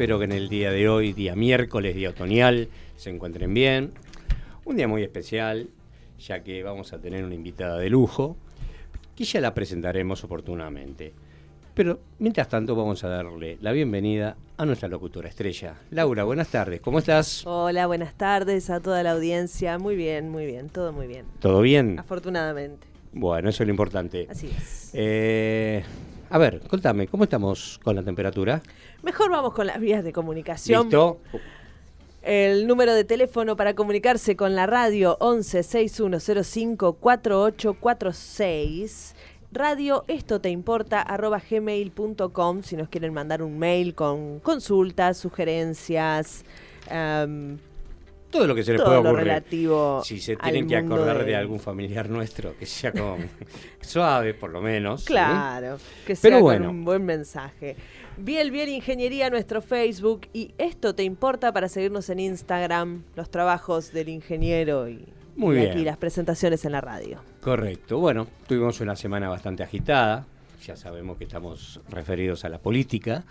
Espero que en el día de hoy, día miércoles, día otoñal, se encuentren bien. Un día muy especial, ya que vamos a tener una invitada de lujo, que ya la presentaremos oportunamente. Pero mientras tanto vamos a darle la bienvenida a nuestra locutora estrella. Laura, buenas tardes, ¿cómo estás? Hola, buenas tardes a toda la audiencia. Muy bien, muy bien, todo muy bien. ¿Todo bien? Afortunadamente. Bueno, eso es lo importante. Así es. Eh, a ver, contame, ¿cómo estamos con la temperatura? Mejor vamos con las vías de comunicación. ¿Listo? El número de teléfono para comunicarse con la radio 11 6105 4846 radio esto te importa arroba gmail.com si nos quieren mandar un mail con consultas, sugerencias, um, todo lo que se les lo ocurrir. relativo. Si se tienen que acordar de algún familiar nuestro, que sea con suave, por lo menos. ¿sí? Claro, que Pero sea bueno. con un buen mensaje. Biel Biel Ingeniería, nuestro Facebook. Y esto te importa para seguirnos en Instagram, los trabajos del ingeniero y, Muy y bien. aquí las presentaciones en la radio. Correcto. Bueno, tuvimos una semana bastante agitada. Ya sabemos que estamos referidos a la política.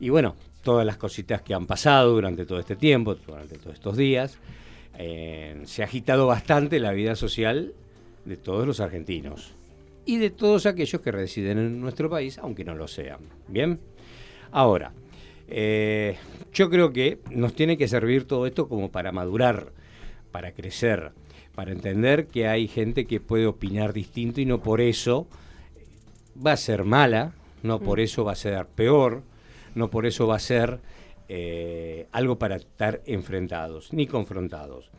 Y bueno, todas las cositas que han pasado durante todo este tiempo, durante todos estos días. eh, se ha agitado bastante la vida social de todos los argentinos. Y de todos aquellos que residen en nuestro país, aunque no lo sean. ¿Bien? Ahora, eh, yo creo que nos tiene que servir todo esto como para madurar, para crecer, para entender que hay gente que puede opinar distinto y no por eso va a ser mala, no por eso va a ser peor, no por eso va a ser eh, algo para estar enfrentados ni confrontados.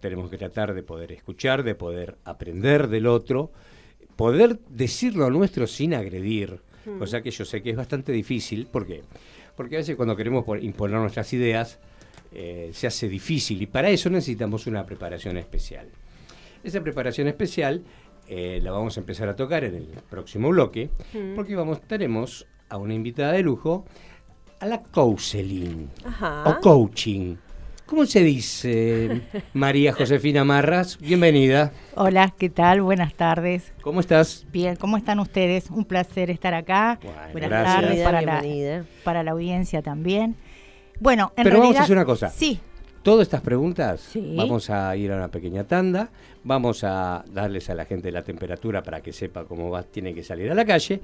Tenemos que tratar de poder escuchar, de poder aprender del otro, poder decirlo a nuestro sin agredir, cosa que yo sé que es bastante difícil. ¿Por qué? Porque a veces cuando queremos imponer nuestras ideas eh, se hace difícil y para eso necesitamos una preparación especial. Esa preparación especial eh, la vamos a empezar a tocar en el próximo bloque, porque vamos, tenemos a una invitada de lujo, a la counseling Ajá. o coaching. ¿Cómo se dice, María Josefina Marras? Bienvenida. Hola, ¿qué tal? Buenas tardes. ¿Cómo estás? Bien, ¿cómo están ustedes? Un placer estar acá. Bueno, Buenas gracias. tardes Bienvenida, para la, para la audiencia también. Bueno, en Pero vamos a hacer una cosa. Sí, Todas estas preguntas, Sí. vamos a ir a una pequeña tanda, vamos a darles a la gente la temperatura para que sepa cómo va, tiene que salir a la calle,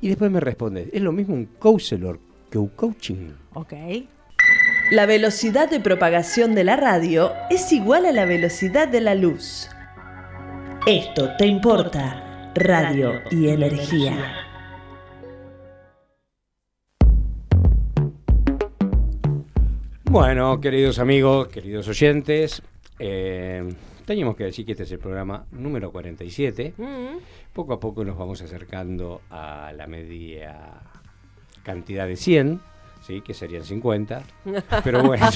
y después me respondes, ¿es lo mismo un counselor que un coaching? ok. La velocidad de propagación de la radio es igual a la velocidad de la luz. Esto te importa. Radio y energía. Bueno, queridos amigos, queridos oyentes, eh, teníamos que decir que este es el programa número 47. Mm, Poco a poco nos vamos acercando a la media cantidad de 100, ¿sí? que serían 50. Pero bueno,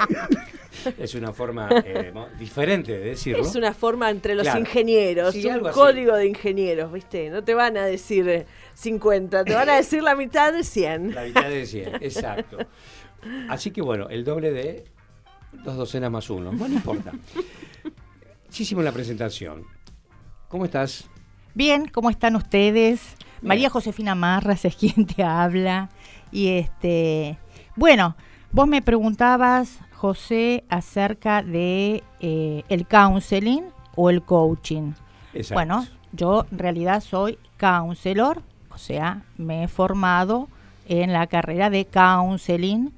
es una forma eh, diferente de decirlo. Es una forma entre los Claro. ingenieros, Sí, un así. código de ingenieros, ¿viste? No te van a decir eh, 50, te van a decir la mitad de 100. La mitad de 100, exacto. Así que bueno, el doble de dos docenas más uno. No importa. Hicimos la presentación. ¿Cómo estás? Bien, ¿cómo están ustedes? Bien. María Josefina Marras es quien te habla. Y este, bueno, vos me preguntabas, José, acerca de eh, el counseling o el coaching. Exacto. Bueno, yo en realidad soy counselor, o sea, me he formado en la carrera de counseling.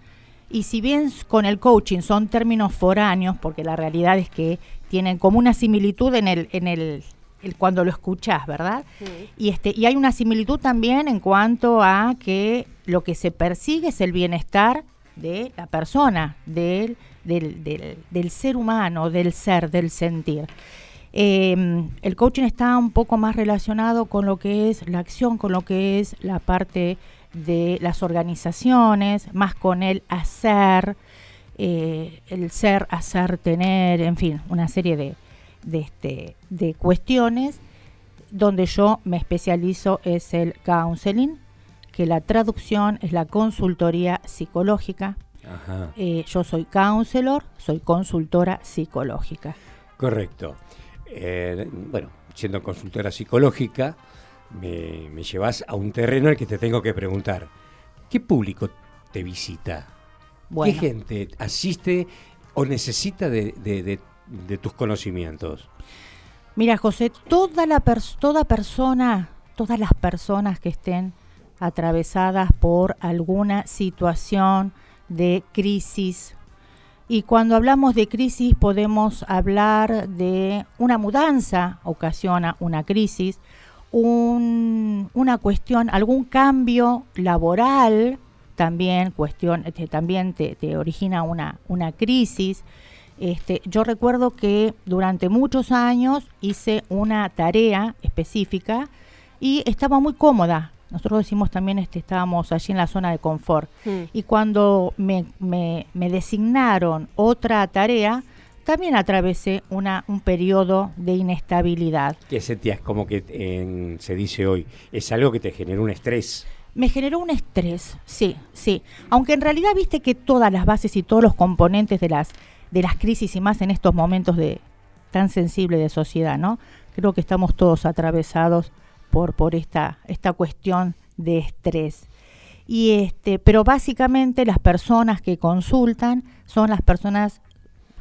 Y si bien con el coaching son términos foráneos, porque la realidad es que tienen como una similitud en el, en el, el- cuando lo escuchás, ¿verdad? Y este, y hay una similitud también en cuanto a que lo que se persigue es el bienestar de la persona, del, del, del, del ser humano, del ser, del sentir. Eh, el coaching está un poco más relacionado con lo que es la acción, con lo que es la parte de las organizaciones, más con el hacer. eh, el ser, hacer, tener, en fin, una serie de, de, este, de cuestiones donde yo me especializo es el counseling, que la traducción es la consultoría psicológica. Eh, yo soy counselor, soy consultora psicológica. Correcto. Eh, bueno, siendo consultora psicológica, me, llevas a un terreno al que te tengo que preguntar, ¿qué público te visita? ¿Qué gente asiste o necesita de, tus conocimientos? Mira, José, toda, la toda persona, todas las personas que estén atravesadas por alguna situación de crisis, y cuando hablamos de crisis podemos hablar de una mudanza, ocasiona una crisis, una cuestión, algún cambio laboral, también, cuestión, este, también te, origina una, una crisis. Este, yo recuerdo que durante muchos años hice una tarea específica y estaba muy cómoda. Nosotros decimos también, este, estábamos allí en la zona de confort. Hmm. Y cuando me, me, designaron otra tarea, también atravesé una, un periodo de inestabilidad. ¿Qué sentías? Como que se dice hoy, es algo que te generó un estrés. Me generó un estrés, sí, sí. Aunque en realidad viste que todas las bases y todos los componentes de las, de las crisis y más en estos momentos de tan sensible de sociedad, ¿no? Creo que estamos todos atravesados por, por esta, esta cuestión de estrés. Y este, pero básicamente las personas que consultan son las personas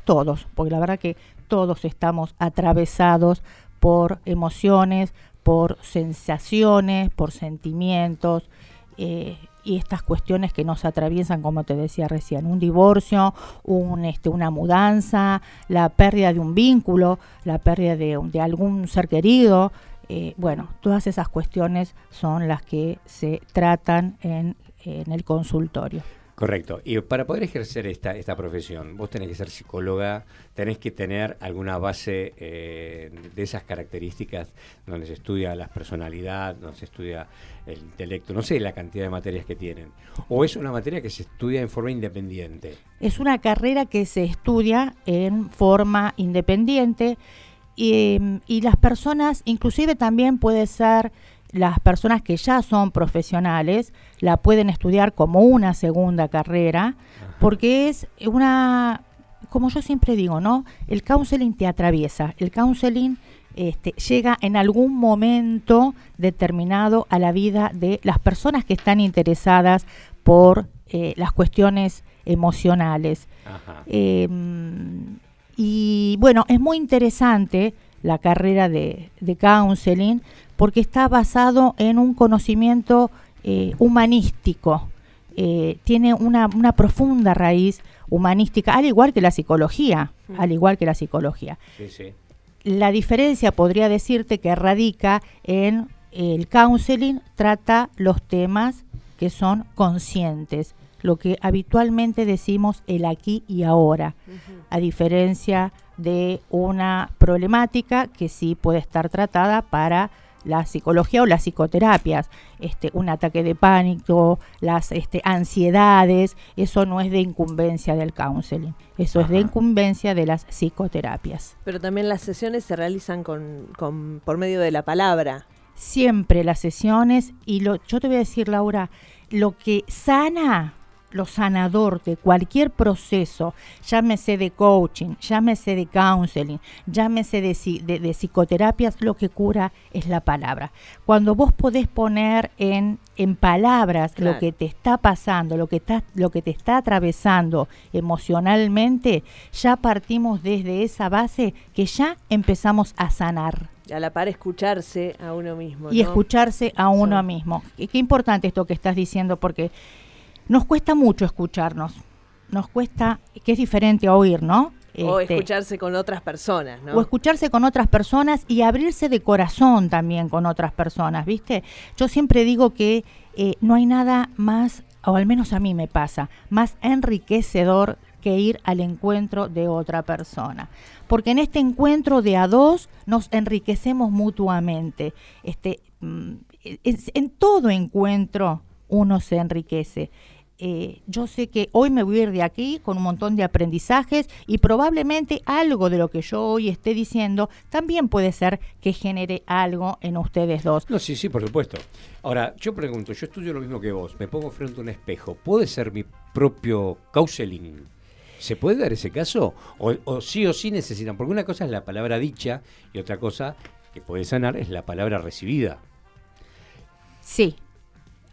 todos, porque la verdad que todos estamos atravesados por emociones, por sensaciones, por sentimientos eh, y estas cuestiones que nos atraviesan, como te decía recién, un divorcio, un, este, una mudanza, la pérdida de un vínculo, la pérdida de, de algún ser querido. Eh, bueno, todas esas cuestiones son las que se tratan en, en el consultorio. Correcto. Y para poder ejercer esta, esta profesión, vos tenés que ser psicóloga, tenés que tener alguna base eh, de esas características donde se estudia la personalidad, donde se estudia el intelecto, no sé la cantidad de materias que tienen. ¿O es una materia que se estudia en forma independiente? Es una carrera que se estudia en forma independiente y, y las personas, inclusive también puede ser las personas que ya son profesionales la pueden estudiar como una segunda carrera, porque es una, como yo siempre digo, ¿no? El counseling te atraviesa, el counseling este, llega en algún momento determinado a la vida de las personas que están interesadas por eh, las cuestiones emocionales. Em, y bueno, es muy interesante la carrera de, de counseling porque está basado en un conocimiento eh, humanístico. Eh, tiene una, profunda raíz humanística, al igual que la psicología, al igual que la psicología. La diferencia podría decirte que radica en el counseling trata los temas que son conscientes, lo que habitualmente decimos el aquí y ahora, a diferencia de una problemática que sí puede estar tratada para la psicología o las psicoterapias, este, un ataque de pánico, las este, ansiedades, eso no es de incumbencia del counseling, eso es de incumbencia de las psicoterapias. Pero también las sesiones se realizan con, con, por medio de la palabra. Siempre las sesiones, y lo, yo te voy a decir, Laura, lo que sana lo sanador de cualquier proceso, llámese de coaching, llámese de counseling, llámese de, de, psicoterapias, lo que cura es la palabra. Cuando vos podés poner en, en palabras lo que te está pasando, lo que, está, lo que te está atravesando emocionalmente, ya partimos desde esa base que ya empezamos a sanar. A la par escucharse a uno mismo. Y escucharse a uno mismo. Qué importante esto que estás diciendo, porque nos cuesta mucho escucharnos. Nos cuesta, que es diferente a oír, ¿no? o este, escucharse con otras personas, ¿no? O escucharse con otras personas y abrirse de corazón también con otras personas, ¿viste? Yo siempre digo que eh, no hay nada más, o al menos a mí me pasa, más enriquecedor que ir al encuentro de otra persona. Porque en este encuentro de a dos nos enriquecemos mutuamente. Este, mm, en todo encuentro uno se enriquece eh, yo sé que hoy me voy a ir de aquí con un montón de aprendizajes y probablemente algo de lo que yo hoy esté diciendo también puede ser que genere algo en ustedes dos. No, sí, sí, por supuesto. Ahora, yo pregunto, yo estudio lo mismo que vos, me pongo frente a un espejo, ¿puede ser mi propio counseling? ¿Se puede dar ese caso? O, o sí o sí necesitan, porque una cosa es la palabra dicha y otra cosa que puede sanar es la palabra recibida. Sí,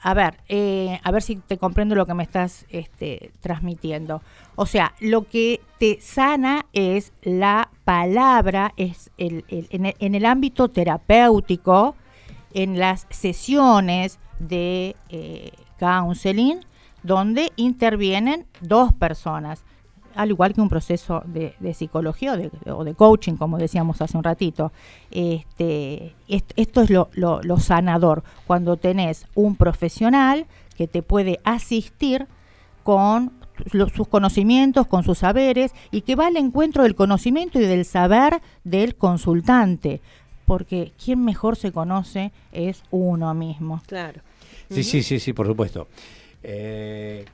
a ver, eh, a ver si te comprendo lo que me estás este, transmitiendo. O sea, lo que te sana es la palabra, es el, en, el, ámbito terapéutico, en las sesiones de eh, counseling, donde intervienen dos personas al igual que un proceso de, psicología o de, coaching, como decíamos hace un ratito. Este, esto es lo, sanador, cuando tenés un profesional que te puede asistir con sus conocimientos, con sus saberes, y que va al encuentro del conocimiento y del saber del consultante, porque quien mejor se conoce es uno mismo. Claro. Sí, sí, sí, sí, por supuesto. Eh,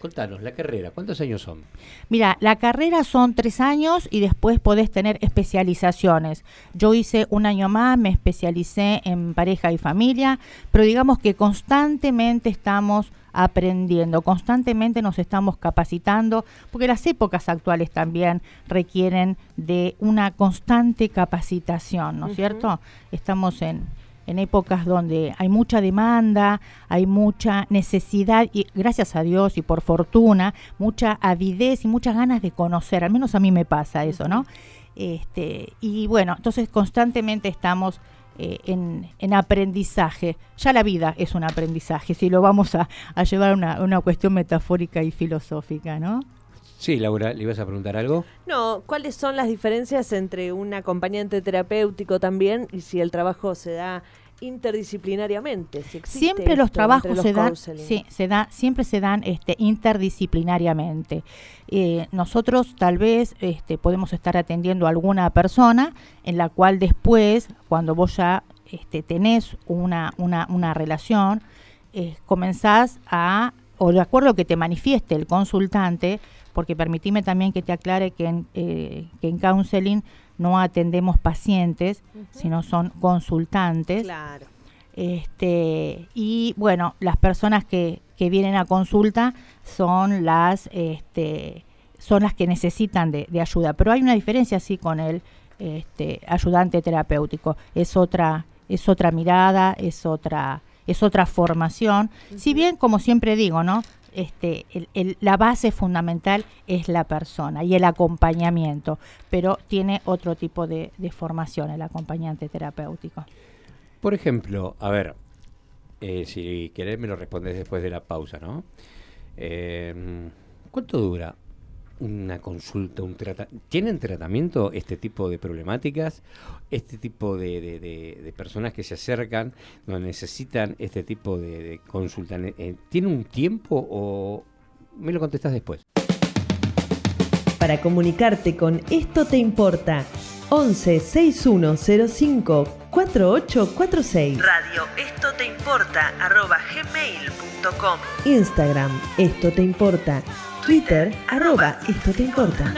Contanos, la carrera, ¿cuántos años son? Mira, la carrera son tres años y después podés tener especializaciones. Yo hice un año más, me especialicé en pareja y familia, pero digamos que constantemente estamos aprendiendo, constantemente nos estamos capacitando, porque las épocas actuales también requieren de una constante capacitación, ¿no es cierto? Estamos en, en épocas donde hay mucha demanda, hay mucha necesidad y gracias a Dios y por fortuna, mucha avidez y muchas ganas de conocer, al menos a mí me pasa eso, ¿no? Este, y bueno, entonces constantemente estamos eh, en, aprendizaje. Ya la vida es un aprendizaje, si lo vamos a, llevar a una, una cuestión metafórica y filosófica, ¿no? Sí, Laura, ¿le ibas a preguntar algo? No, ¿cuáles son las diferencias entre un acompañante terapéutico también y si el trabajo se da interdisciplinariamente. siempre los trabajos se dan, sí, se da, siempre se dan este, interdisciplinariamente. Eh, nosotros tal vez este, podemos estar atendiendo a alguna persona en la cual después, cuando vos ya este, tenés una, una, una relación, eh, comenzás a, o de acuerdo a que te manifieste el consultante, porque permitime también que te aclare que en, eh, que en counseling no atendemos pacientes, sino son consultantes. Claro. Este, y bueno, las personas que, que vienen a consulta son las, este, son las que necesitan de, ayuda. Pero hay una diferencia sí con el este, ayudante terapéutico. Es otra, es otra mirada, es otra, es otra formación. Si bien, como siempre digo, ¿no? Este, la base fundamental es la persona y el acompañamiento, pero tiene otro tipo de, formación el acompañante terapéutico. Por ejemplo, a ver, eh, si querés me lo respondes después de la pausa, ¿no? Eh, ¿Cuánto dura una consulta, un tratamiento. ¿Tienen tratamiento este tipo de problemáticas? Este tipo de, personas que se acercan, donde necesitan este tipo de, consulta, eh, ¿tiene un tiempo o me lo contestas después? Para comunicarte con Esto Te Importa, 11 6105 4846. Radio Esto Te Importa, arroba gmail.com. Instagram Esto Te Importa. Twitter, arroba Esto Te Importa.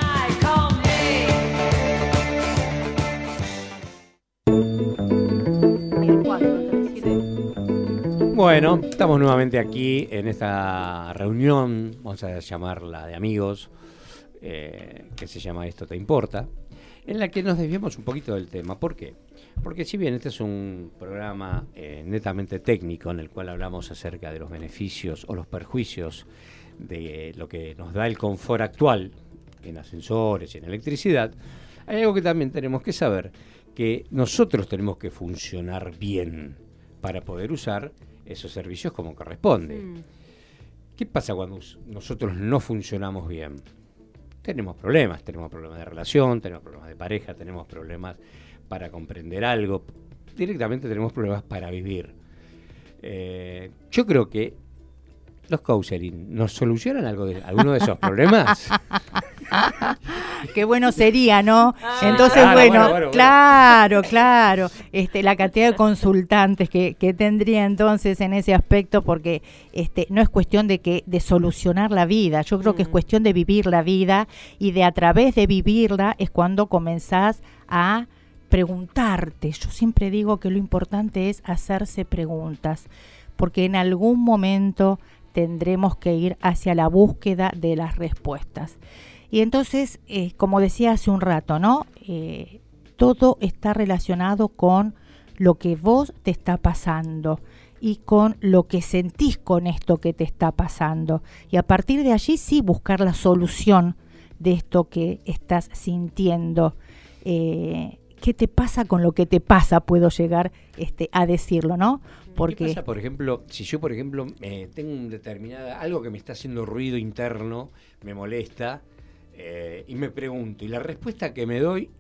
Bueno, estamos nuevamente aquí en esta reunión, vamos a llamarla de amigos, eh, que se llama Esto Te Importa, en la que nos desviamos un poquito del tema. ¿Por qué? Porque si bien este es un programa eh, netamente técnico en el cual hablamos acerca de los beneficios o los perjuicios de lo que nos da el confort actual en ascensores y en electricidad, hay algo que también tenemos que saber, que nosotros tenemos que funcionar bien para poder usar esos servicios como corresponde. Mm. ¿Qué pasa cuando nosotros no funcionamos bien? Tenemos problemas, tenemos problemas de relación, tenemos problemas de pareja, tenemos problemas para comprender algo, directamente tenemos problemas para vivir. Eh, yo creo que los counseling nos solucionan algo de, alguno de esos problemas? qué bueno sería, ¿no? Ah, Entonces, claro, bueno, bueno, bueno, bueno. claro, claro. Este, la cantidad de consultantes que, que tendría entonces en ese aspecto, porque este, no es cuestión de que de solucionar la vida. Yo creo que es Mm. cuestión de vivir la vida y de a través de vivirla es cuando comenzás a preguntarte. Yo siempre digo que lo importante es hacerse preguntas, porque en algún momento tendremos que ir hacia la búsqueda de las respuestas. Y entonces, eh, como decía hace un rato, ¿no? Eh, todo está relacionado con lo que vos te está pasando y con lo que sentís con esto que te está pasando. Y a partir de allí sí buscar la solución de esto que estás sintiendo. Eh, ¿Qué te pasa con lo que te pasa? Puedo llegar este, a decirlo, ¿no? ¿Qué Porque pasa, por ejemplo, si yo, por ejemplo, eh, tengo un determinada, algo que me está haciendo ruido interno, me molesta, eh, y me pregunto, y la respuesta que me doy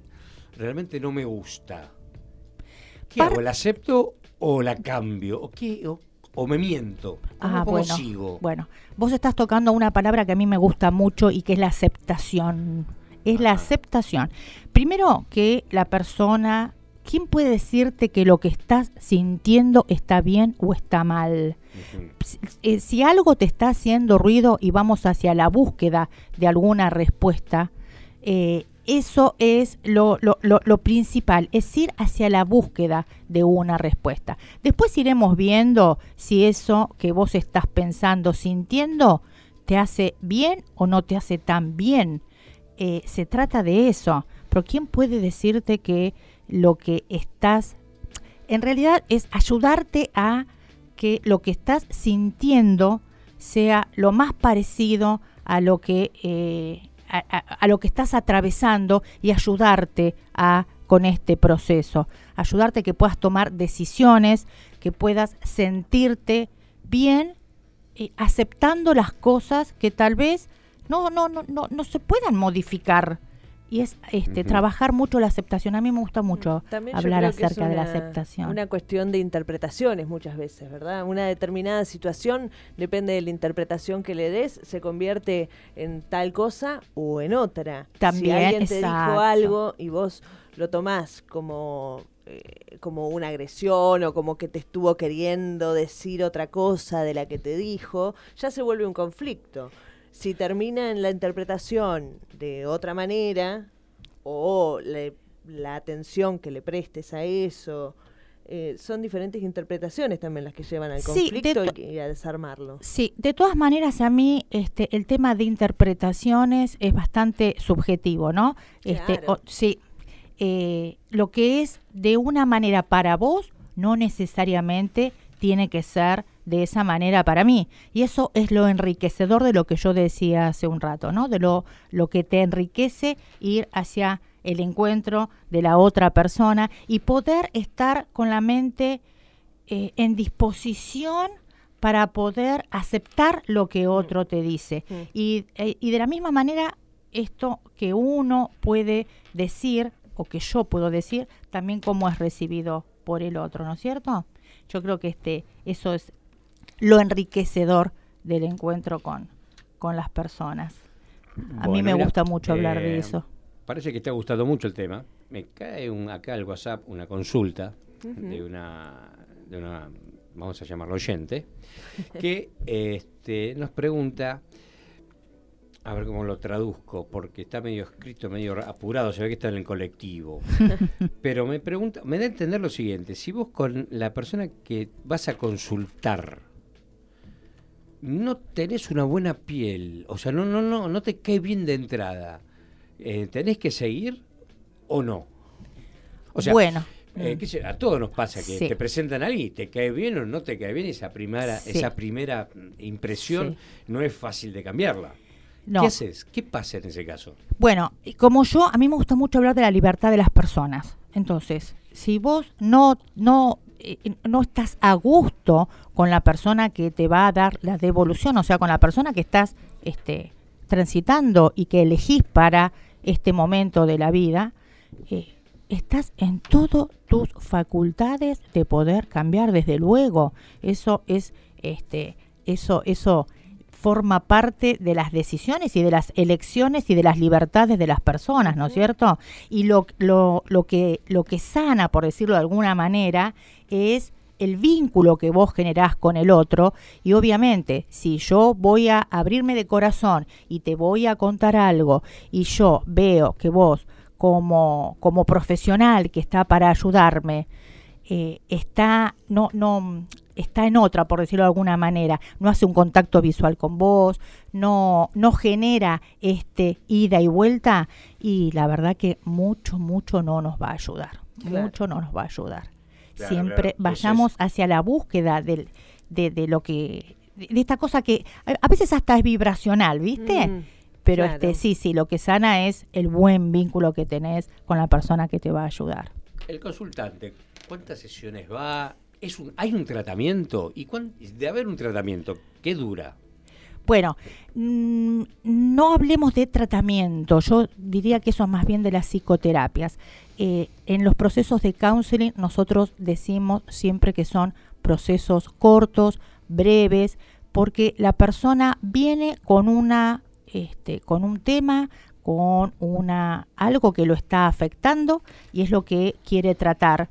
realmente no me gusta. ¿Qué Par- hago? ¿La acepto o la cambio? ¿O qué? ¿O, o me miento? ¿Cómo, Ah, cómo bueno, sigo? bueno, vos estás tocando una palabra que a mí me gusta mucho y que es la aceptación. Es la aceptación. Primero que la persona, ¿quién puede decirte que lo que estás sintiendo está bien o está mal? Si, eh, si algo te está haciendo ruido y vamos hacia la búsqueda de alguna respuesta, eh, eso es lo, lo- lo- lo principal, es ir hacia la búsqueda de una respuesta. Después iremos viendo si eso que vos estás pensando, sintiendo, te hace bien o no te hace tan bien. Eh, se trata de eso. Pero ¿quién puede decirte que lo que estás... En realidad es ayudarte a que lo que estás sintiendo sea lo más parecido a lo que eh, a, lo que estás atravesando y ayudarte a con este proceso, ayudarte a que puedas tomar decisiones, que puedas sentirte bien eh, aceptando las cosas que tal vez no no no no, no se puedan modificar y es este trabajar mucho la aceptación. A mí me gusta mucho También yo hablar acerca de la aceptación. Una cuestión de interpretaciones muchas veces, ¿verdad? Una determinada situación, depende de la interpretación que le des, se convierte en tal cosa o en otra. si También, alguien te dijo algo y vos lo tomás como, eh, como una agresión o como que te estuvo queriendo decir otra cosa de la que te dijo, ya se vuelve un conflicto. Si termina en la interpretación de otra manera, o le- la atención que le prestes a eso, eh, son diferentes interpretaciones también las que llevan al conflicto to- y, y a desarmarlo. Sí, de todas maneras a mí este el tema de interpretaciones es bastante subjetivo, ¿no? Este, o- sí, eh, lo que es de una manera para vos no necesariamente tiene que ser de esa manera para mí. Y eso es lo enriquecedor de lo que yo decía hace un rato, ¿no? De lo, lo que te enriquece ir hacia el encuentro de la otra persona y poder estar con la mente eh, en disposición para poder aceptar lo que otro te dice. Mm. Y, eh, y de la misma manera, esto que uno puede decir, o que yo puedo decir, también cómo es recibido por el otro, ¿no es cierto? Yo creo que este, eso es lo enriquecedor del encuentro con, con las personas. A mí me mira, gusta mucho hablar de eh, eso. Parece que te ha gustado mucho el tema. Me cae un, acá al WhatsApp una consulta de una de una vamos a llamarlo oyente que este, nos pregunta a ver cómo lo traduzco porque está medio escrito medio apurado se ve que está en el colectivo pero me pregunta me da a entender lo siguiente si vos con la persona que vas a consultar no tenés una buena piel, o sea, no, no, no, no te cae bien de entrada, eh, ¿tenés que seguir o no? O sea, bueno, eh, mm, qué sé, a todos nos pasa que Sí. te presentan a alguien y te cae bien o no te cae bien, esa primera, Sí. esa primera impresión Sí. no es fácil de cambiarla. no. ¿Qué haces? ¿Qué pasa en ese caso? Bueno, como yo, a mí me gusta mucho hablar de la libertad de las personas. Entonces, si vos no, no, no estás a gusto con la persona que te va a dar la devolución, o sea, con la persona que estás este, transitando y que elegís para este momento de la vida, eh, estás en todas tus facultades de poder cambiar, desde luego. Eso es, este, eso, eso forma parte de las decisiones y de las elecciones y de las libertades de las personas, ¿no es cierto? Y lo, lo, lo, que, lo que sana, por decirlo de alguna manera, es el vínculo que vos generás con el otro y obviamente si yo voy a abrirme de corazón y te voy a contar algo y yo veo que vos como, como profesional que está para ayudarme, eh, está, no, no, está en otra, por decirlo de alguna manera, no hace un contacto visual con vos, no, no genera este ida y vuelta, y la verdad que mucho, mucho no nos va a ayudar. Mucho no nos va a ayudar. Siempre vayamos hacia la búsqueda del, de, de lo que, de, esta cosa que a, veces hasta es vibracional, ¿viste? Mm, Pero este sí, sí, lo que sana es el buen vínculo que tenés con la persona que te va a ayudar. El consultante, ¿cuántas sesiones va? ¿Es un, ¿Hay un tratamiento? ¿Y de haber un tratamiento, qué dura? Bueno, mm, no hablemos de tratamiento, yo diría que eso es más bien de las psicoterapias. Eh, en los procesos de counseling nosotros decimos siempre que son procesos cortos, breves, porque la persona viene con una, este, con un tema, con una algo que lo está afectando y es lo que quiere tratar.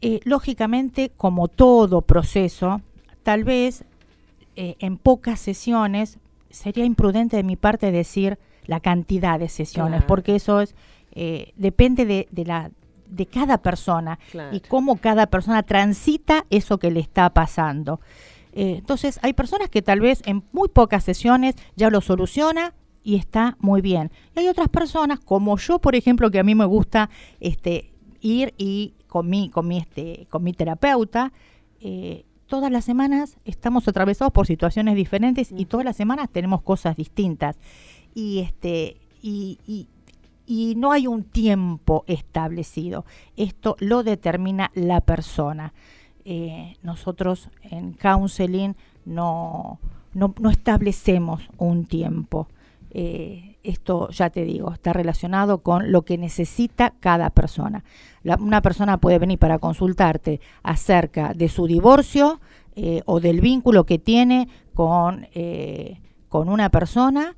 Eh, lógicamente, como todo proceso, tal vez eh, en pocas sesiones sería imprudente de mi parte decir la cantidad de sesiones, porque eso es eh, depende de, la de cada persona y cómo cada persona transita eso que le está pasando. entonces, hay personas que tal vez en muy pocas sesiones ya lo soluciona y está muy bien. Y hay otras personas, como yo, por ejemplo, que a mí me gusta este, ir y con mi, con mi, este, con mi terapeuta, eh, todas las semanas estamos atravesados por situaciones diferentes y todas las semanas tenemos cosas distintas. Y este, y, y, y no hay un tiempo establecido. Esto lo determina la persona. Eh, nosotros en counseling no, no, no establecemos un tiempo. Eh, esto ya te digo, está relacionado con lo que necesita cada persona. una persona puede venir para consultarte acerca de su divorcio eh, o del vínculo que tiene con, eh, con una persona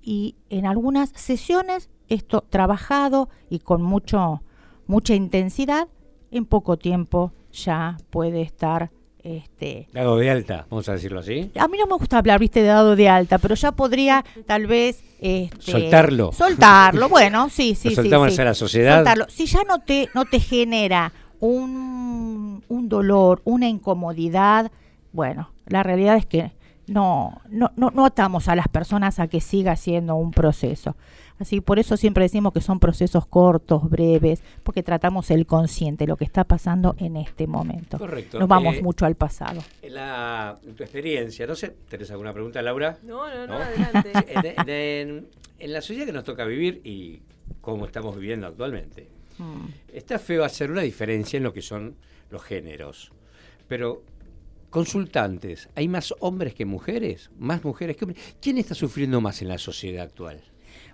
y en algunas sesiones esto trabajado y con mucho, mucha intensidad, en poco tiempo ya puede estar este, dado de alta, vamos a decirlo así. A mí no me gusta hablar, viste, de dado de alta, pero ya podría tal vez... Este, soltarlo. Soltarlo, bueno, sí, sí, sí. Soltamos a la sociedad. Soltarlo. Si ya no te, no te genera un, un dolor, una incomodidad, bueno, la realidad es que no, no, no, no atamos a las personas a que siga siendo un proceso. Así por eso siempre decimos que son procesos cortos, breves, porque tratamos el consciente, lo que está pasando en este momento. Correcto. No vamos eh, mucho al pasado. En, la, tu experiencia, no sé, ¿tenés alguna pregunta, Laura? No, no, no, adelante. en, la sociedad que nos toca vivir y cómo estamos viviendo actualmente, mm. está feo hacer una diferencia en lo que son los géneros. Pero consultantes, ¿hay más hombres que mujeres? ¿Más mujeres que hombres? ¿Quién está sufriendo más en la sociedad actual?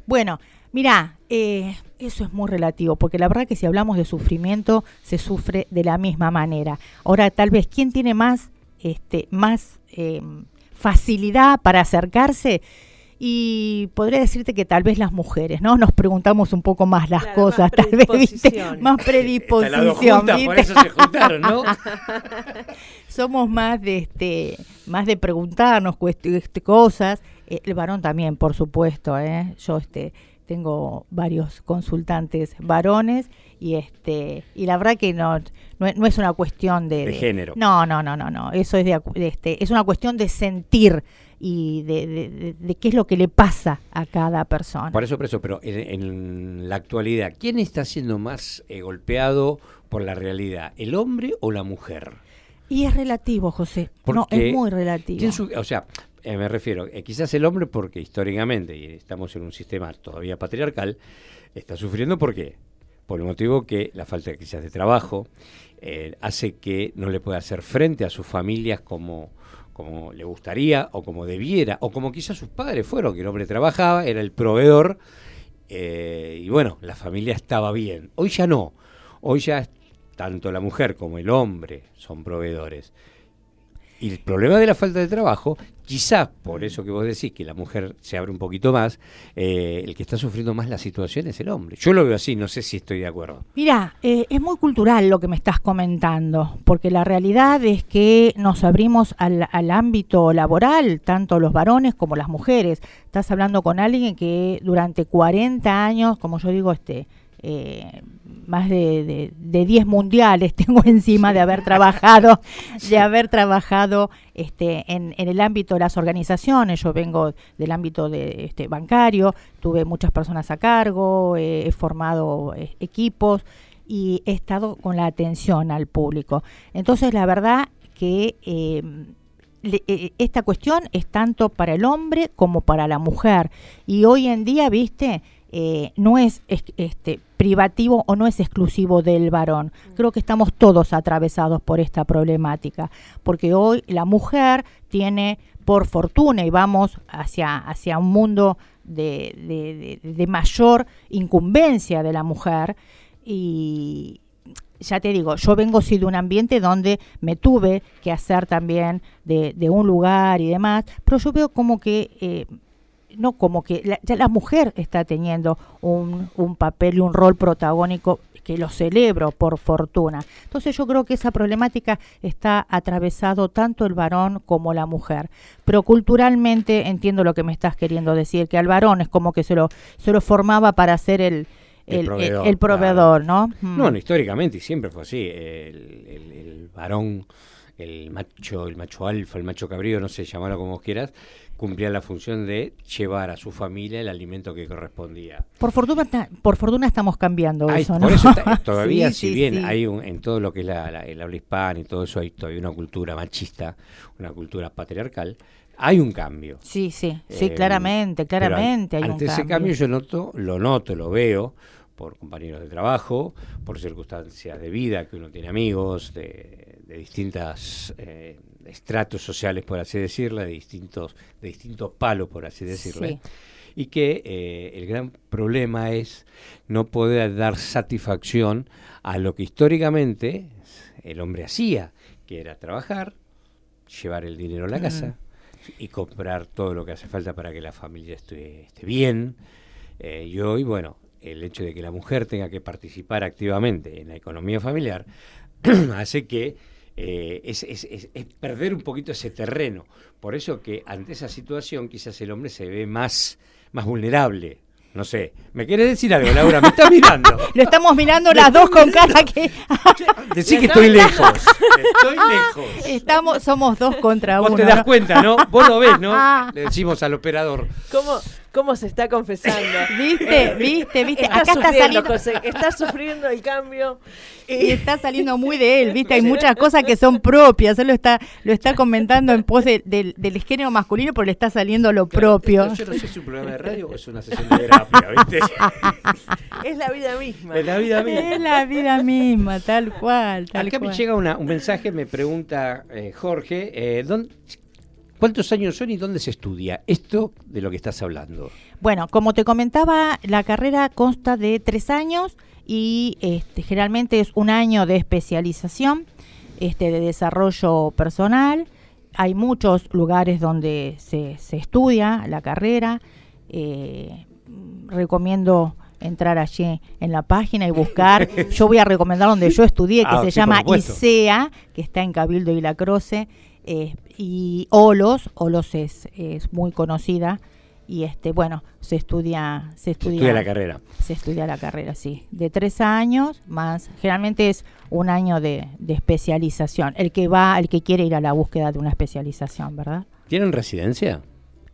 Bueno, mira, eh, eso es muy relativo, porque la verdad que si hablamos de sufrimiento, se sufre de la misma manera. Ahora, tal vez, ¿quién tiene más, este, más em, facilidad para acercarse? Y podría decirte que tal vez las mujeres, ¿no? Nos preguntamos un poco más las cosas, tal vez, ¿viste? Más predisposición, Por eso se juntaron, ¿no? Somos más de este, más de preguntarnos este, cosas eh, el varón también, por supuesto, ¿eh? Yo este, tengo varios consultantes varones y este y la verdad que no no, es una cuestión de, género. No, no, no, no, no. Eso es de, este es una cuestión de sentir y de, de, qué es lo que le pasa a cada persona. Por eso, por eso, pero en, la actualidad, ¿quién está siendo más eh, golpeado por la realidad, el hombre o la mujer? Y es relativo, José. no, es muy relativo. o sea, eh, me refiero, eh, quizás el hombre porque históricamente, y estamos en un sistema todavía patriarcal, está sufriendo ¿por qué? Por el motivo que la falta quizás de trabajo eh, hace que no le pueda hacer frente a sus familias como, como le gustaría o como debiera, o como quizás sus padres fueron, que el hombre trabajaba, era el proveedor, y bueno, la familia estaba bien. Hoy ya no, hoy ya tanto la mujer como el hombre son proveedores. Y el problema de la falta de trabajo quizás por eso que vos decís que la mujer se abre un poquito más, eh, el que está sufriendo más la situación es el hombre. Yo lo veo así, no sé si estoy de acuerdo. Mira, eh, es muy cultural lo que me estás comentando, porque la realidad es que nos abrimos al, al ámbito laboral, tanto los varones como las mujeres. Estás hablando con alguien que durante 40 años, como yo digo, este eh, más de, de, 10 mundiales tengo encima de haber trabajado, de haber trabajado este, en, el ámbito de las organizaciones. Yo vengo del ámbito de, este, bancario, tuve muchas personas a cargo, he formado eh, equipos y he estado con la atención al público. Entonces, la verdad que em, eh, esta cuestión es tanto para el hombre como para la mujer. Y hoy en día, viste, eh, no es este, privativo o no es exclusivo del varón. Creo que estamos todos atravesados por esta problemática, porque hoy la mujer tiene, por fortuna, y vamos hacia, hacia un mundo de, de, mayor incumbencia de la mujer, y ya te digo, yo vengo sí de un ambiente donde me tuve que hacer también de, de un lugar y demás, pero yo veo como que eh, no como que la, ya la mujer está teniendo un, un papel y un rol protagónico que lo celebro por fortuna. Entonces yo creo que esa problemática está atravesado tanto el varón como la mujer. Pero culturalmente entiendo lo que me estás queriendo decir, que al varón es como que se lo, se lo formaba para ser el, el, proveedor, ¿no? Mm. No, históricamente y siempre fue así. El, el, varón, el macho, el macho alfa, el macho cabrío, no sé, llamarlo como quieras, cumplía la función de llevar a su familia el alimento que correspondía. Por fortuna, por fortuna estamos cambiando eso, ¿no? Por eso todavía, si bien hay un, en todo lo que es la, el habla hispana y todo eso, hay todavía una cultura machista, una cultura patriarcal, hay un cambio. Sí, sí, sí, eh, claramente, claramente hay un cambio. ese cambio yo noto, lo noto, lo veo por compañeros de trabajo, por circunstancias de vida, que uno tiene amigos de, de distintas eh, estratos sociales, por así decirlo, de distintos, de distintos palos, por así decirlo. Y que eh, el gran problema es no poder dar satisfacción a lo que históricamente el hombre hacía, que era trabajar, llevar el dinero a la casa y comprar todo lo que hace falta para que la familia esté, esté bien. Eh, y hoy, bueno, el hecho de que la mujer tenga que participar activamente en la economía familiar hace que eh, es, es, es, perder un poquito ese terreno. Por eso que ante esa situación quizás el hombre se ve más, más vulnerable. No sé, ¿me quieres decir algo, Laura? ¿Me estás mirando? Lo estamos mirando las dos con cara que... Decí que estoy lejos. Estoy lejos. Estamos, somos dos contra uno. Vos te das cuenta, ¿no? Vos lo ves, ¿no? Le decimos al operador. ¿Cómo, cómo se está confesando? ¿Viste? ¿Viste? ¿Viste? Está Acá está saliendo. está sufriendo el cambio. Y está saliendo muy de él, ¿viste? Hay muchas cosas que son propias. Él lo está, lo está comentando en pos del género masculino, pero le está saliendo lo propio. yo no sé si es un programa de radio o es una sesión de terapia, ¿viste? es la vida misma. Es la vida misma. Es la vida misma, tal cual. Tal Acá me llega un mensaje, me pregunta eh, Jorge, eh, ¿dónde, ¿Cuántos años son y dónde se estudia esto de lo que estás hablando? Bueno, como te comentaba, la carrera consta de tres años y este, generalmente es un año de especialización, este, de desarrollo personal. Hay muchos lugares donde se, estudia la carrera. Eh, recomiendo entrar allí en la página y buscar. yo voy a recomendar donde yo estudié, que ah, se llama ICEA, que está en Cabildo y La Croce. Eh, y Olos, Olos es, es muy conocida y este bueno se estudia se estudia, la carrera. se estudia la carrera sí. De tres años más generalmente es un año de, especialización. El que va el que quiere ir a la búsqueda de una especialización verdad tienen residencia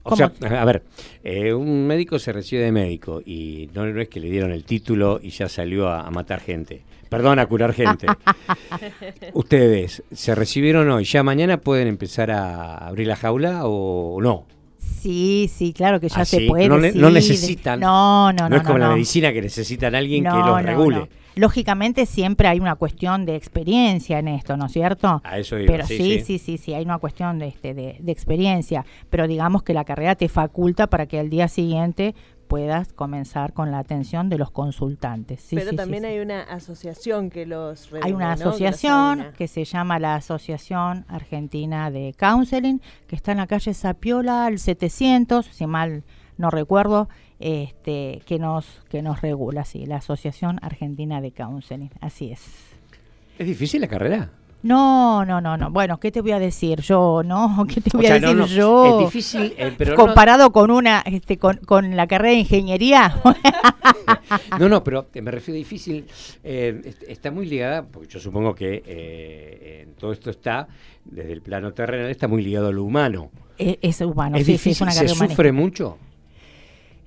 o sea, a ver, eh, un médico se recibe de médico y no, es que le dieron el título y ya salió a matar gente. Perdón, a curar gente. Ustedes, ¿se recibieron hoy? ¿Ya mañana pueden empezar a abrir la jaula o no? Sí, sí, claro que ya ah, se puede. No, no, necesitan. No, no, no. No es como la medicina que necesitan a alguien que los regule. Lógicamente siempre hay una cuestión de experiencia en esto, ¿no es cierto? A eso digo, Pero sí sí, sí, sí, hay una cuestión de, este, de, de experiencia. Pero digamos que la carrera te faculta para que al día siguiente puedas comenzar con la atención de los consultantes. Sí, Pero sí, también sí, sí. hay una asociación que los Hay una ¿no? Que los asociación que se llama la Asociación Argentina de Counseling, que está en la calle Sapiola, al 700, si mal no recuerdo, este, que nos que nos regula, sí, la Asociación Argentina de Counseling, así es. ¿Es difícil la carrera? No, no, no, no. Bueno, ¿qué te voy a decir yo? No, ¿qué te O voy sea, a no, decir no, yo? Es difícil, eh, pero no- Comparado con una, este, con, con la carrera de ingeniería. No, no, pero me refiero a difícil. eh, est- está muy ligada, porque yo supongo que eh, en todo esto está, desde el plano terrenal, está muy ligado a lo humano. es, es humano, es sí, sí, difícil, es una se carrera humanista. sufre mucho.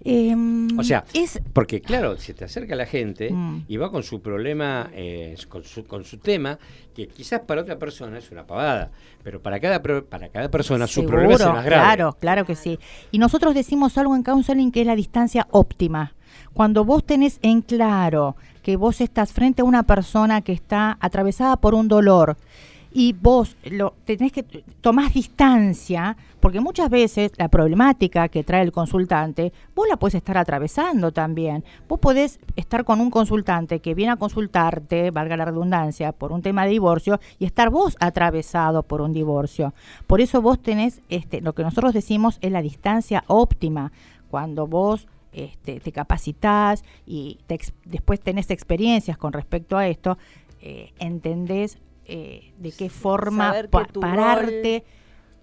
Em, O sea, es, Porque, claro, se te acerca la gente Mm. y va con su problema, eh, con, su, con su tema, que quizás para otra persona es una pavada, pero para cada, para cada persona su problema es más grave. Claro, claro que sí. Y nosotros decimos algo en counseling que es la distancia óptima. Cuando vos tenés en claro que vos estás frente a una persona que está atravesada por un dolor y vos lo tenés que tomás distancia, porque muchas veces la problemática que trae el consultante, vos la puedes estar atravesando también. Vos podés estar con un consultante que viene a consultarte, valga la redundancia, por un tema de divorcio y estar vos atravesado por un divorcio. Por eso vos tenés, este, lo que nosotros decimos es la distancia óptima. Cuando vos este, te capacitás y te después tenés experiencias con respecto a esto, eh, entendés eh, de qué forma pa- tu pararte.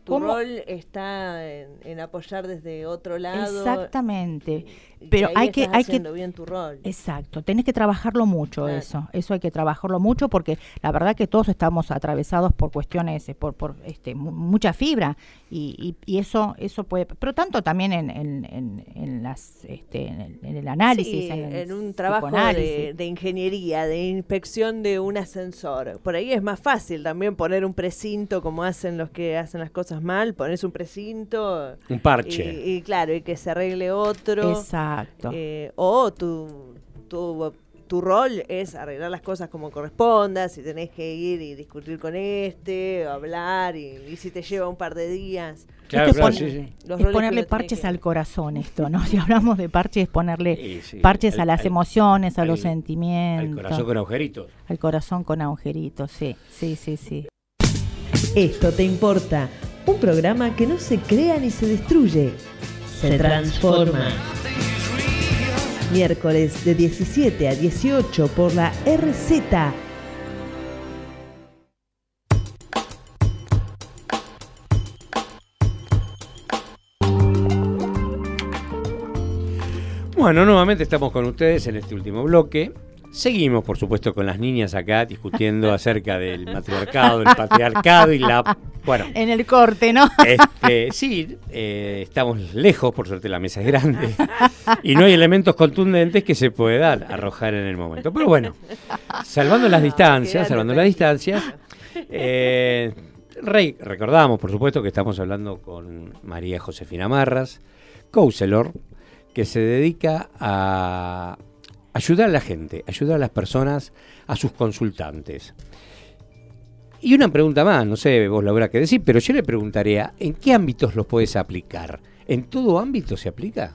Tu ¿Cómo? rol está en, en apoyar desde otro lado. Exactamente. Pero ahí hay que, estás hay que haciendo bien tu rol. Exacto, tenés que trabajarlo mucho Claro. eso, eso hay que trabajarlo mucho porque la verdad que todos estamos atravesados por cuestiones, eh, por, por este, mu- mucha fibra y, y- y eso, eso puede, pero tanto también en, en, en- en las, este, en, el, en el análisis, Sí, en, el en un trabajo de ingeniería, de inspección de un ascensor. Por ahí es más fácil también poner un precinto como hacen los que hacen las cosas mal, pones un precinto Un parche. y, y claro, y que se arregle otro. Exacto. Eh, o tu, tu, tu rol es arreglar las cosas como corresponda, si tenés que ir y discutir con este, o hablar, y, y si te lleva un par de días. Claro, es claro, pon- sí, sí. Los es roles que ponerle parches que- al corazón esto, ¿no? Si hablamos de parches es ponerle Sí, sí, parches al- a las al- emociones, a los sentimientos, Al corazón con agujeritos. al corazón con agujeritos, sí, sí, sí, sí. Esto te importa. Un programa que no se crea ni se destruye. Se transforma. Miércoles de 17 a 18 por la RZ. Bueno, nuevamente estamos con ustedes en este último bloque. Seguimos, por supuesto, con las niñas acá discutiendo acerca del matriarcado, el patriarcado y la... Bueno, En el corte, ¿no? este, sí, eh, estamos lejos, por suerte la mesa es grande, y no hay elementos contundentes que se puedan arrojar en el momento. Pero bueno, salvando las distancias, salvando las distancias, eh, Rey, recordamos, por supuesto, que estamos hablando con María Josefina Marras, counselor, que se dedica a ayudar a la gente, ayudar a las personas, a sus consultantes. Y una pregunta más, no sé, vos lo habrá que decir, pero yo le preguntaría, ¿en qué ámbitos los puedes aplicar? ¿En todo ámbito se aplica?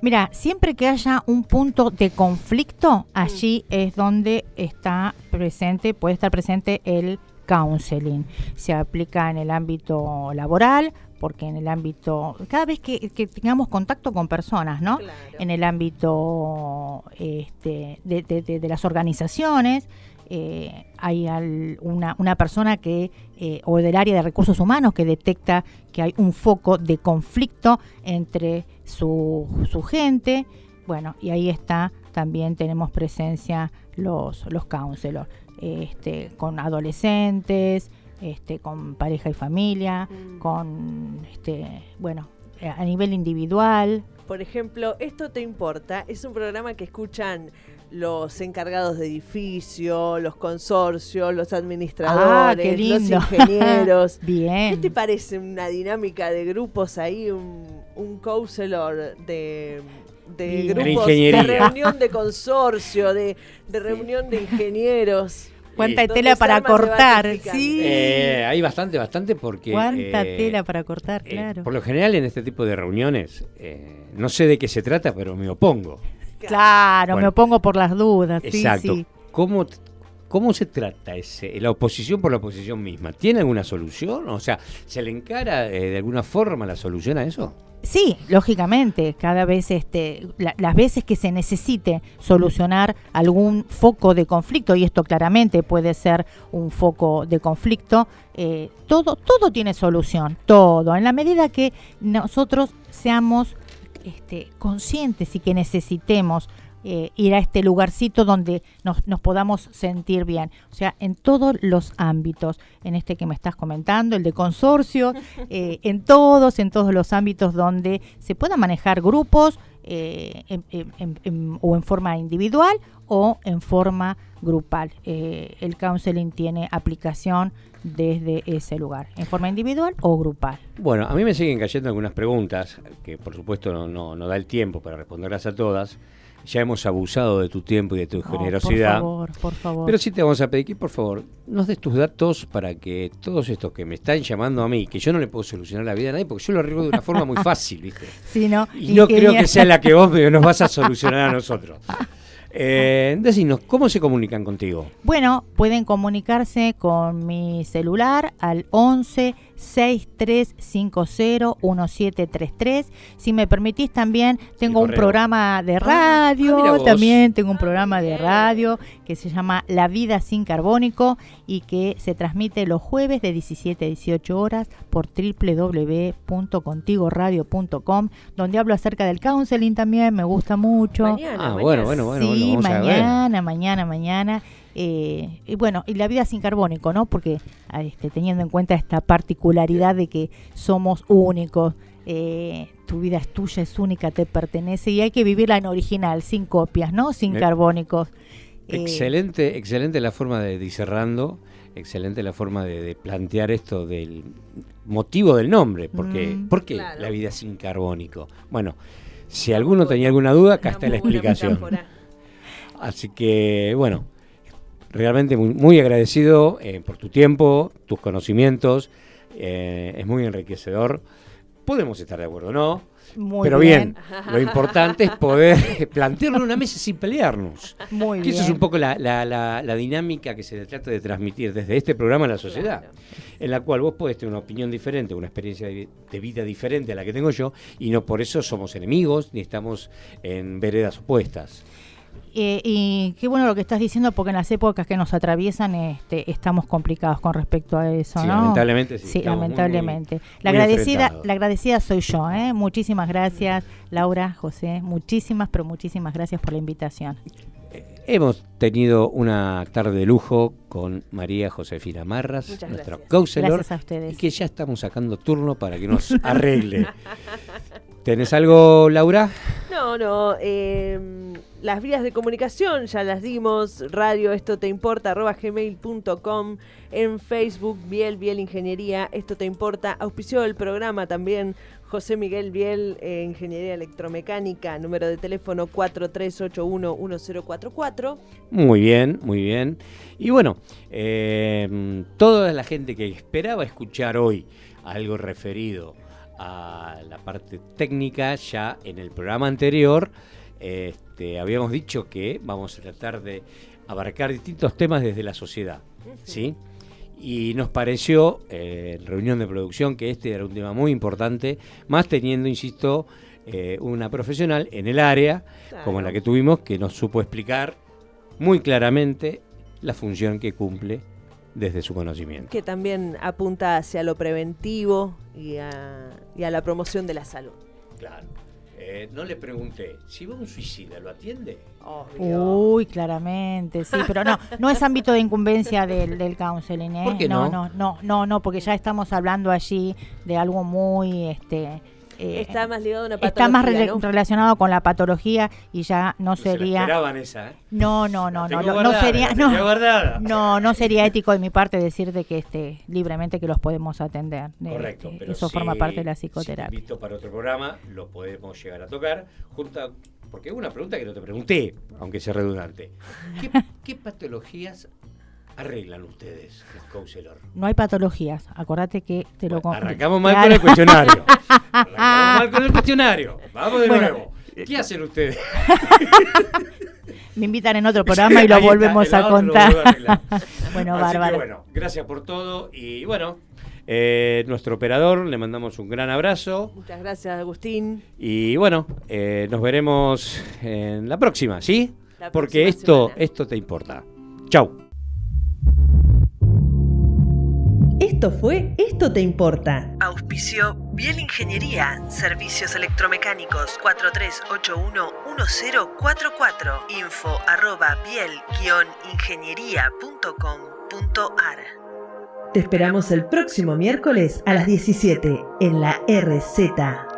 Mira, siempre que haya un punto de conflicto, allí es donde está presente, puede estar presente el counseling. Se aplica en el ámbito laboral, porque en el ámbito, cada vez que, que tengamos contacto con personas, ¿no? Claro. En el ámbito este, de, de- de- de las organizaciones, eh, hay al- una, una persona que, eh, o del área de recursos humanos, que detecta que hay un foco de conflicto entre su, su gente. Bueno, y ahí está, también tenemos presencia los, los counselors, este, con adolescentes, este, con pareja y familia, Mm. con, este, bueno, eh, a nivel individual. Por ejemplo, Esto te importa es un programa que escuchan los encargados de edificio, los consorcios, los administradores, Ah, qué los ingenieros. ¿Qué Bien. te parece una dinámica de grupos ahí, un, un counselor de, de Bien. De grupos, de reunión de consorcio, de, de reunión de ingenieros? Cuánta tela para cortar, sí. Eh, hay bastante, bastante porque... Cuánta eh, tela para cortar, eh, claro. por lo general en este tipo de reuniones, eh, no sé de qué se trata, pero me opongo. Claro, me opongo por las dudas, sí, Exacto. sí. ¿Cómo, ¿Cómo se trata ese, la oposición por la oposición misma? ¿Tiene alguna solución? O sea, ¿se le encara eh, de alguna forma la solución a eso? Sí, lógicamente, cada vez este, la- las veces que se necesite solucionar algún foco de conflicto, y esto claramente puede ser un foco de conflicto, eh, todo, todo tiene solución, todo, en la medida que nosotros seamos este, conscientes y que necesitemos eh, ir a este lugarcito donde nos, nos podamos sentir bien. O sea, en todos los ámbitos, en este que me estás comentando, el de consorcio, eh, en todos, en todos los ámbitos donde se puedan manejar grupos eh, en- en- en- en- o en forma individual o en forma grupal. Eh, el counseling tiene aplicación desde ese lugar, en forma individual o grupal. Bueno, a mí me siguen cayendo algunas preguntas, que por supuesto no, no, no da el tiempo para responderlas a todas. Ya hemos abusado de tu tiempo y de tu No, generosidad. por favor, por favor. Pero sí te vamos a pedir que por favor nos des tus datos para que todos estos que me están llamando a mí, que yo no le puedo solucionar la vida a nadie, porque yo lo arreglo de una forma muy fácil, ¿viste? Sí, ¿no? Y no creo que sea la que vos nos vas a solucionar a nosotros. Eh, decinos, ¿cómo se comunican contigo? Bueno, pueden comunicarse con mi celular al 11 6350 1733. Si me permitís también, tengo un programa de ah, radio, también tengo un programa de radio que se llama La vida sin carbónico y que se transmite los jueves de 17 a 18 horas por www.contigoradio.com, donde hablo acerca del counseling también, me gusta mucho. Mañana, Ah, mañana. bueno, bueno, bueno, sí, bueno, vamos a ver. mañana, mañana, mañana. Eh, y bueno, y la vida sin carbónico, ¿no? Porque ah, este, teniendo en cuenta esta particularidad de que somos únicos, eh, tu vida es tuya, es única, te pertenece y hay que vivirla en original, sin copias, ¿no? Sin carbónicos. Eh, Excelente, excelente la forma de ir cerrando, excelente la forma de, de plantear esto del motivo del nombre, porque Mm. ¿por qué Claro. la vida sin carbónico? Bueno, si alguno tenía alguna duda, acá está la explicación. Así que, bueno, realmente muy, muy agradecido eh, por tu tiempo, tus conocimientos, eh, es muy enriquecedor. Podemos estar de acuerdo, ¿no? muy Pero bien, lo importante es poder plantearlo en una mesa sin pelearnos. Muy Que bien. eso es un poco la, la- la- la dinámica que se trata de transmitir desde este programa a la sociedad, Claro. en la cual vos podés tener una opinión diferente, una experiencia de, de vida diferente a la que tengo yo, y no por eso somos enemigos ni estamos en veredas opuestas. Eh, y qué bueno lo que estás diciendo, porque en las épocas que nos atraviesan este, estamos complicados con respecto a eso, Sí, ¿no? lamentablemente sí, Sí, estamos muy, lamentablemente. la, muy agradecida, la agradecida soy yo, ¿eh? Muchísimas gracias, Laura, José, muchísimas, pero muchísimas gracias por la invitación. Hemos tenido una tarde de lujo con María Josefina Marras, Muchas nuestra gracias. counselor, Gracias a y ustedes. que ya estamos sacando turno para que nos arregle. ¿Tenés algo, Laura? No, no. eh, las vías de comunicación ya las dimos. Radio Esto Te Importa, arroba gmail.com. En Facebook, Biel, Biel Ingeniería, Esto Te Importa. Auspició el programa también José Miguel Biel, eh, Ingeniería Electromecánica, número de teléfono 43811044. Muy bien, muy bien. Y bueno, eh, toda la gente que esperaba escuchar hoy algo referido a la parte técnica, ya en el programa anterior. Este, habíamos dicho que vamos a tratar de abarcar distintos temas desde la sociedad, ¿sí? Y nos pareció, eh, en reunión de producción, que este era un tema muy importante, más teniendo, insisto, eh, una profesional en el área, como la que tuvimos, que nos supo explicar muy claramente la función que cumple desde su conocimiento. Que también apunta hacia lo preventivo y a, y a la promoción de la salud. Claro. Eh, no le pregunté, si va un suicida, ¿lo atiende? Uy, claramente, sí, pero no, no es ámbito de incumbencia del, del counseling, ¿eh? ¿Por qué no, no? no, no, no, no, porque ya estamos hablando allí de algo muy, este, eh, Está más ligado a una patología, está más relacionado con la patología y ya no sería, esa, ¿eh? no, no, no, no, no, no sería, no, no, no sería ético de mi parte decirte que este libremente que los podemos atender. de- Correcto, pero eso si- forma parte de la Si te psicoterapia. invito para otro programa, lo podemos llegar a tocar. Junto a- porque es una pregunta que no te pregunté, aunque sea redundante. ¿Qué, qué patologías arreglan ustedes los counselor? No hay patologías. Acordate que te lo Bueno, con- arrancamos mal Claro. con el cuestionario. arrancamos mal con el cuestionario. Vamos de Bueno. nuevo. ¿Qué hacen ustedes? Me invitan en otro programa y lo Ahí volvemos a lo contar. a bueno, Así que bárbaro. bueno, gracias por todo y bueno, eh, nuestro operador le mandamos un gran abrazo Muchas gracias, Agustín. y bueno, eh, nos veremos en la próxima, ¿sí? La Porque próxima esto, semana. esto te importa. Chau. Esto fue Esto te importa. Auspicio Biel Ingeniería, servicios electromecánicos 43811044, info arroba biel-ingeniería.com.ar. Te esperamos el próximo miércoles a las 17 en la RZ.